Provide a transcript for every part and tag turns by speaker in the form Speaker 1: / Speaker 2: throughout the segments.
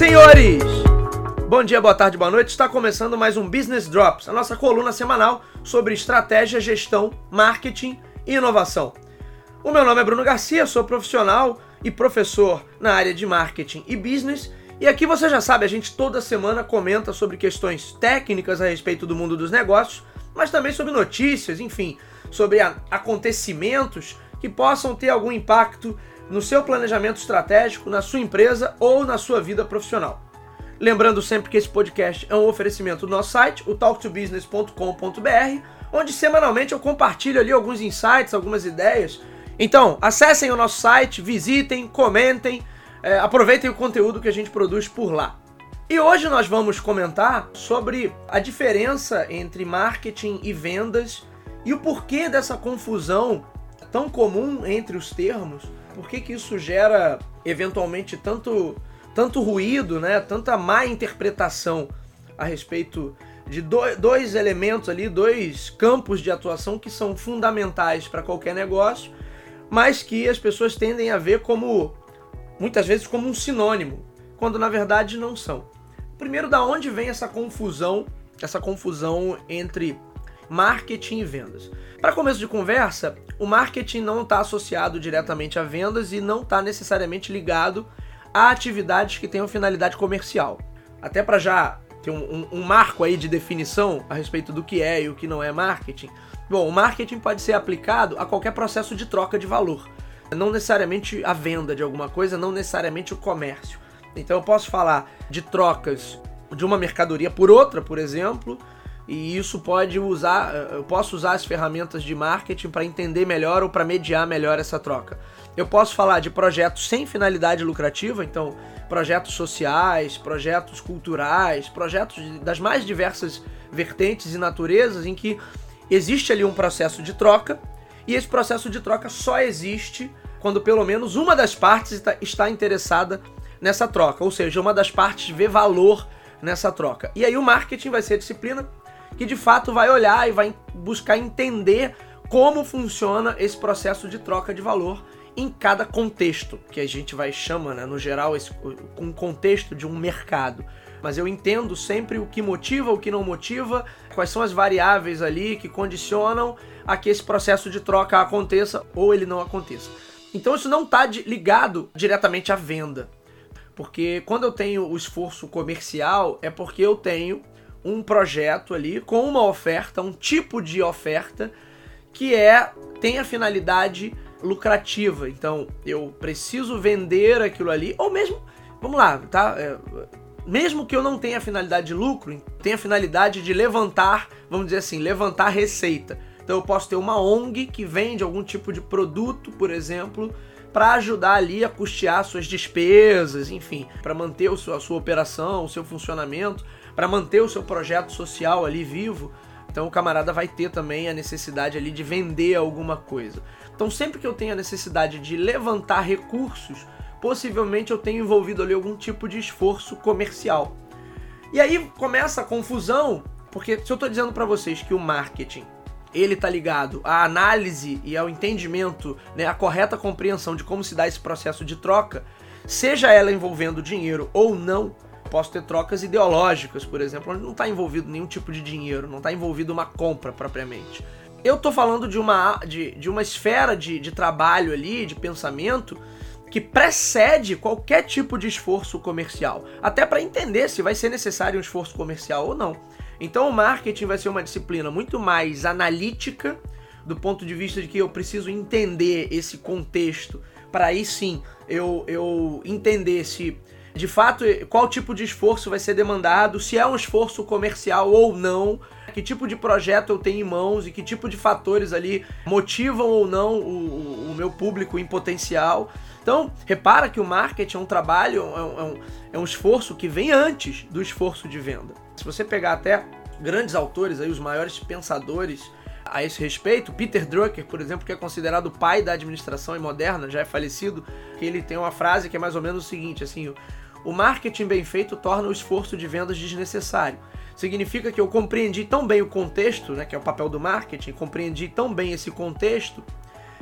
Speaker 1: senhores! Bom dia, boa tarde, boa noite. Está começando mais um Business Drops, a nossa coluna semanal sobre estratégia, gestão, marketing e inovação. O meu nome é Bruno Garcia, sou profissional e professor na área de marketing e business. E aqui você já sabe, a gente toda semana comenta sobre questões técnicas a respeito do mundo dos negócios, mas também sobre notícias, enfim, sobre acontecimentos que possam ter algum impacto no seu planejamento estratégico, na sua empresa ou na sua vida profissional. Lembrando sempre que esse podcast é um oferecimento do nosso site, o talktobusiness.com.br, onde semanalmente eu compartilho ali alguns insights, algumas ideias. Então, acessem o nosso site, visitem, comentem, é, aproveitem o conteúdo que a gente produz por lá. E hoje nós vamos comentar sobre a diferença entre marketing e vendas e o porquê dessa confusão tão comum entre os termos por que, que isso gera eventualmente tanto, tanto ruído, né? tanta má interpretação a respeito de dois elementos ali, dois campos de atuação que são fundamentais para qualquer negócio, mas que as pessoas tendem a ver como, muitas vezes, como um sinônimo, quando na verdade não são. Primeiro, da onde vem essa confusão, essa confusão entre marketing e vendas? Para começo de conversa, o marketing não está associado diretamente a vendas e não está necessariamente ligado a atividades que tenham finalidade comercial. Até para já ter um, um, um, marco aí de definição a respeito do que é e o que não é marketing. Bom, o marketing pode ser aplicado a qualquer processo de troca de valor. Não necessariamente a venda de alguma coisa, não necessariamente o comércio. Então eu posso falar de trocas de uma mercadoria por outra, por exemplo, e isso pode usar, eu posso usar as ferramentas de marketing para entender melhor ou para mediar melhor essa troca. Eu posso falar de projetos sem finalidade lucrativa, então projetos sociais, projetos culturais, projetos das mais diversas vertentes e naturezas em que existe ali um processo de troca e esse processo de troca só existe quando pelo menos uma das partes está interessada nessa troca, ou seja, uma das partes vê valor nessa troca. E aí o marketing vai ser a disciplina que de fato vai olhar e vai buscar entender como funciona esse processo de troca de valor em cada contexto, que a gente vai chamar, né, no geral, esse, um contexto de um mercado. Mas eu entendo sempre o que motiva, o que não motiva, quais são as variáveis ali que condicionam a que esse processo de troca aconteça ou ele não aconteça. Então isso não está ligado diretamente à venda. Porque quando eu tenho o esforço comercial, é porque eu tenho um projeto ali com uma oferta, um tipo de oferta que é tem a finalidade lucrativa. Então, eu preciso vender aquilo ali, ou mesmo, vamos lá, tá? É, mesmo que eu não tenha finalidade de lucro, tenha a finalidade de levantar, vamos dizer assim, levantar receita. Então, eu posso ter uma ONG que vende algum tipo de produto, por exemplo, para ajudar ali a custear suas despesas, enfim, para manter a sua, a sua operação, o seu funcionamento para manter o seu projeto social ali vivo, então o camarada vai ter também a necessidade ali de vender alguma coisa. Então sempre que eu tenho a necessidade de levantar recursos, possivelmente eu tenho envolvido ali algum tipo de esforço comercial. E aí começa a confusão, porque se eu estou dizendo para vocês que o marketing ele está ligado à análise e ao entendimento, né, à correta compreensão de como se dá esse processo de troca, seja ela envolvendo dinheiro ou não, posso ter trocas ideológicas, por exemplo, onde não está envolvido nenhum tipo de dinheiro, não está envolvido uma compra propriamente. Eu estou falando de uma, de, de uma esfera de, de trabalho ali, de pensamento, que precede qualquer tipo de esforço comercial, até para entender se vai ser necessário um esforço comercial ou não. Então o marketing vai ser uma disciplina muito mais analítica, do ponto de vista de que eu preciso entender esse contexto, para aí sim eu, eu entender se de fato qual tipo de esforço vai ser demandado, se é um esforço comercial ou não, que tipo de projeto eu tenho em mãos e que tipo de fatores ali motivam ou não o, o meu público em potencial. Então, repara que o marketing é um trabalho, é um, é um, é um esforço que vem antes do esforço de venda. Se você pegar até grandes autores, aí, os maiores pensadores a esse respeito. Peter Drucker, por exemplo, que é considerado o pai da administração moderna, já é falecido, que ele tem uma frase que é mais ou menos o seguinte, assim, o marketing bem feito torna o esforço de vendas desnecessário. Significa que eu compreendi tão bem o contexto, né, que é o papel do marketing, compreendi tão bem esse contexto,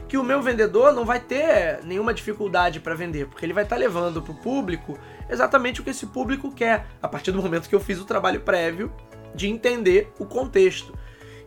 Speaker 1: que o meu vendedor não vai ter nenhuma dificuldade para vender, porque ele vai estar tá levando para o público exatamente o que esse público quer, a partir do momento que eu fiz o trabalho prévio de entender o contexto.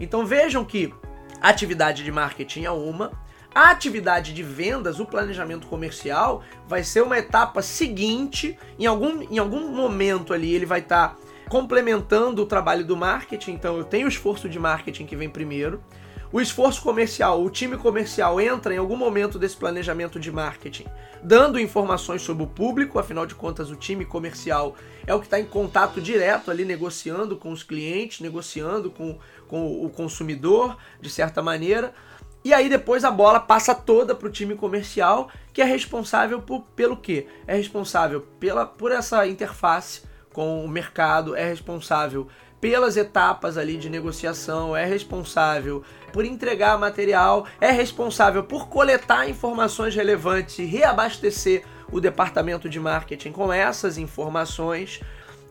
Speaker 1: Então vejam que a atividade de marketing é uma, a atividade de vendas, o planejamento comercial, vai ser uma etapa seguinte. Em algum, em algum momento ali ele vai estar tá complementando o trabalho do marketing. Então eu tenho o esforço de marketing que vem primeiro. O esforço comercial, o time comercial entra em algum momento desse planejamento de marketing, dando informações sobre o público, afinal de contas, o time comercial é o que está em contato direto ali, negociando com os clientes, negociando com, com o consumidor, de certa maneira. E aí depois a bola passa toda para o time comercial, que é responsável por, pelo quê? É responsável pela, por essa interface com o mercado, é responsável pelas etapas ali de negociação, é responsável por entregar material, é responsável por coletar informações relevantes e reabastecer o departamento de marketing com essas informações.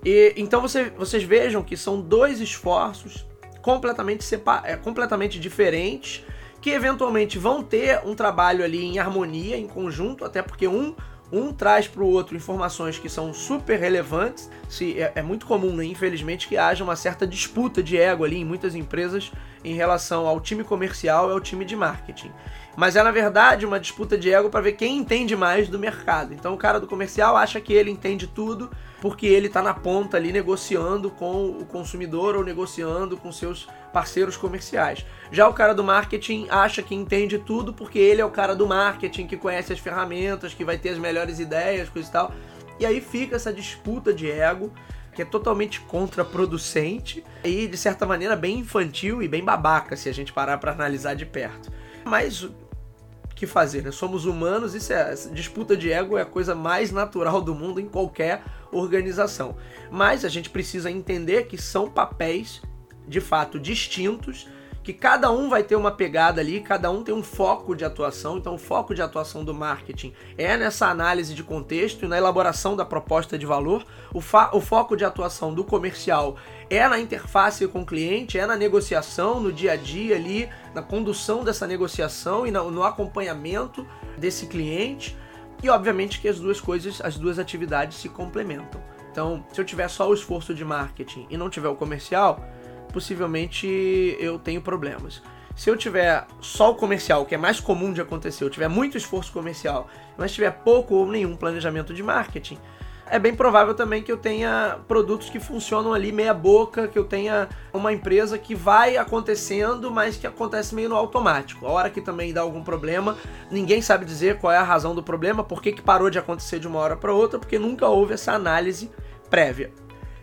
Speaker 1: E então você, vocês vejam que são dois esforços completamente, separ, é, completamente diferentes que eventualmente vão ter um trabalho ali em harmonia, em conjunto, até porque um um traz para o outro informações que são super relevantes. Se, é, é muito comum, né, infelizmente, que haja uma certa disputa de ego ali em muitas empresas em relação ao time comercial e ao time de marketing. Mas é na verdade uma disputa de ego para ver quem entende mais do mercado. Então o cara do comercial acha que ele entende tudo porque ele está na ponta ali negociando com o consumidor ou negociando com seus parceiros comerciais. Já o cara do marketing acha que entende tudo porque ele é o cara do marketing que conhece as ferramentas, que vai ter as melhores ideias, coisa e tal. E aí fica essa disputa de ego que é totalmente contraproducente e de certa maneira bem infantil e bem babaca se a gente parar para analisar de perto. Mas que fazer, né? Somos humanos, isso é, disputa de ego é a coisa mais natural do mundo em qualquer organização. Mas a gente precisa entender que são papéis de fato distintos que cada um vai ter uma pegada ali, cada um tem um foco de atuação. Então, o foco de atuação do marketing é nessa análise de contexto e na elaboração da proposta de valor. O, o foco de atuação do comercial é na interface com o cliente, é na negociação, no dia a dia ali, na condução dessa negociação e no, no acompanhamento desse cliente. E obviamente que as duas coisas, as duas atividades se complementam. Então, se eu tiver só o esforço de marketing e não tiver o comercial, possivelmente eu tenho problemas. Se eu tiver só o comercial, que é mais comum de acontecer, eu tiver muito esforço comercial, mas tiver pouco ou nenhum planejamento de marketing, é bem provável também que eu tenha produtos que funcionam ali meia boca, que eu tenha uma empresa que vai acontecendo, mas que acontece meio no automático. A hora que também dá algum problema, ninguém sabe dizer qual é a razão do problema, por que, que parou de acontecer de uma hora para outra, porque nunca houve essa análise prévia.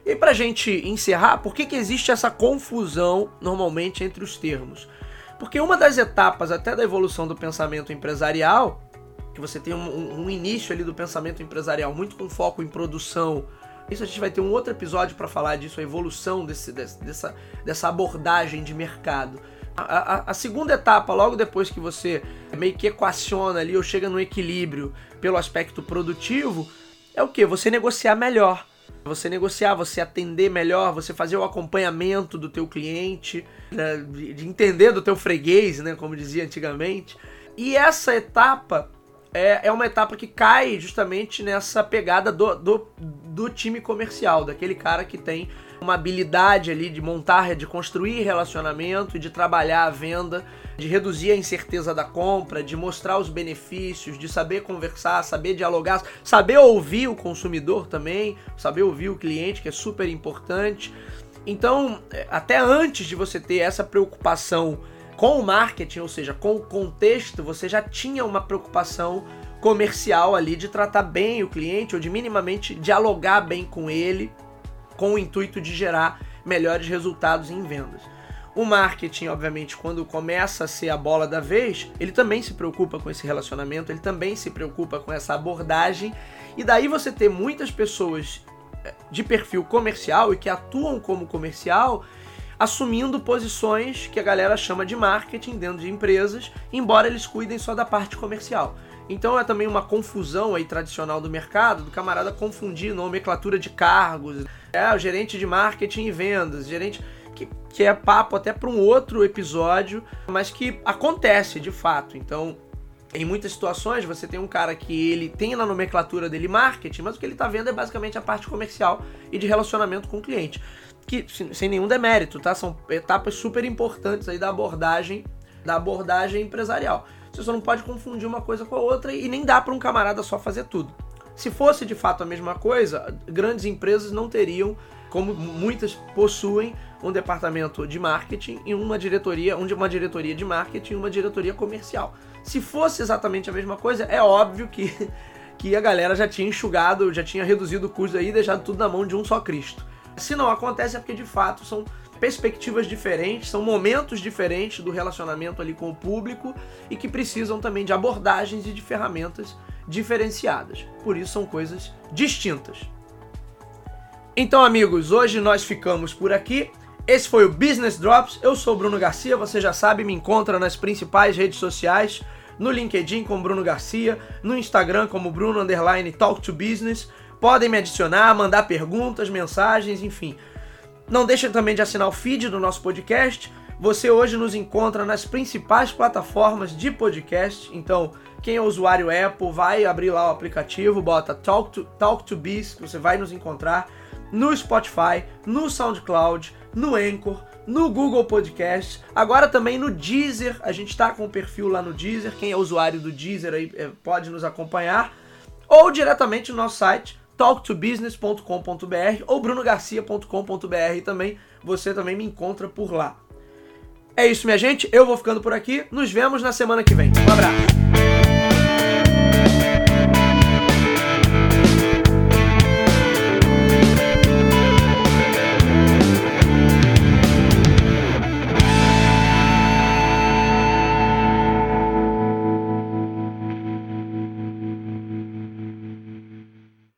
Speaker 1: E para gente encerrar, por que, que existe essa confusão normalmente entre os termos? Porque uma das etapas até da evolução do pensamento empresarial, que você tem um, um início ali do pensamento empresarial muito com foco em produção, isso a gente vai ter um outro episódio para falar disso, a evolução desse, dessa, dessa abordagem de mercado. A, a, a, segunda etapa, logo depois que você meio que equaciona ali ou chega no equilíbrio pelo aspecto produtivo, é o que? Você negociar melhor você negociar, você atender melhor, você fazer o acompanhamento do teu cliente, né, de entender do teu freguês, né, como dizia antigamente. E essa etapa é, é uma etapa que cai justamente nessa pegada do, do, do time comercial, daquele cara que tem uma habilidade ali de montar, de construir relacionamento e de trabalhar a venda, de reduzir a incerteza da compra, de mostrar os benefícios, de saber conversar, saber dialogar, saber ouvir o consumidor também, saber ouvir o cliente, que é super importante. Então, é, até antes de você ter essa preocupação com o marketing, ou seja, com o contexto, você já tinha uma preocupação comercial ali de tratar bem o cliente ou de minimamente dialogar bem com ele com o intuito de gerar melhores resultados em vendas. O marketing, obviamente, quando começa a ser a bola da vez, ele também se preocupa com esse relacionamento, ele também se preocupa com essa abordagem, e daí você ter muitas pessoas eh, de perfil comercial e que atuam como comercial, assumindo posições que a galera chama de marketing dentro de empresas, embora eles cuidem só da parte comercial. Então é também uma confusão aí tradicional do mercado, do camarada confundir nomenclatura de cargos, é o gerente de marketing e vendas, gerente que, que é papo até para um outro episódio, mas que acontece de fato. Então em muitas situações você tem um cara que ele tem na nomenclatura dele marketing, mas o que ele está vendo é basicamente a parte comercial e de relacionamento com o cliente. Que sem nenhum demérito, tá? São etapas super importantes aí da abordagem da abordagem empresarial. Você só não pode confundir uma coisa com a outra e nem dá para um camarada só fazer tudo. Se fosse de fato a mesma coisa, grandes empresas não teriam, como muitas possuem, um departamento de marketing e uma diretoria, uma diretoria de marketing e uma diretoria comercial. Se fosse exatamente a mesma coisa, é óbvio que, que a galera já tinha enxugado, já tinha reduzido o custo aí e deixado tudo na mão de um só Cristo. Se não acontece é porque de fato são perspectivas diferentes, são momentos diferentes do relacionamento ali com o público e que precisam também de abordagens e de ferramentas diferenciadas. Por isso são coisas distintas. Então, amigos, hoje nós ficamos por aqui. Esse foi o Business Drops. Eu sou Bruno Garcia, você já sabe, me encontra nas principais redes sociais, no LinkedIn como Bruno Garcia, no Instagram como Bruno Underline Talk to Business. Podem me adicionar, mandar perguntas, mensagens, enfim. Não deixem também de assinar o feed do nosso podcast. Você hoje nos encontra nas principais plataformas de podcast. Então, quem é usuário Apple, vai abrir lá o aplicativo, bota Talk to, Talk to Biz, que você vai nos encontrar no Spotify, no SoundCloud, no Anchor, no Google Podcast, agora também no Deezer. A gente está com o perfil lá no Deezer. Quem é usuário do Deezer aí é, pode nos acompanhar. Ou diretamente no nosso site talktobusiness.com.br ou brunogarcia.com.br também. Você também me encontra por lá. É isso, minha gente. Eu vou ficando por aqui. Nos vemos na semana que vem. Um abraço.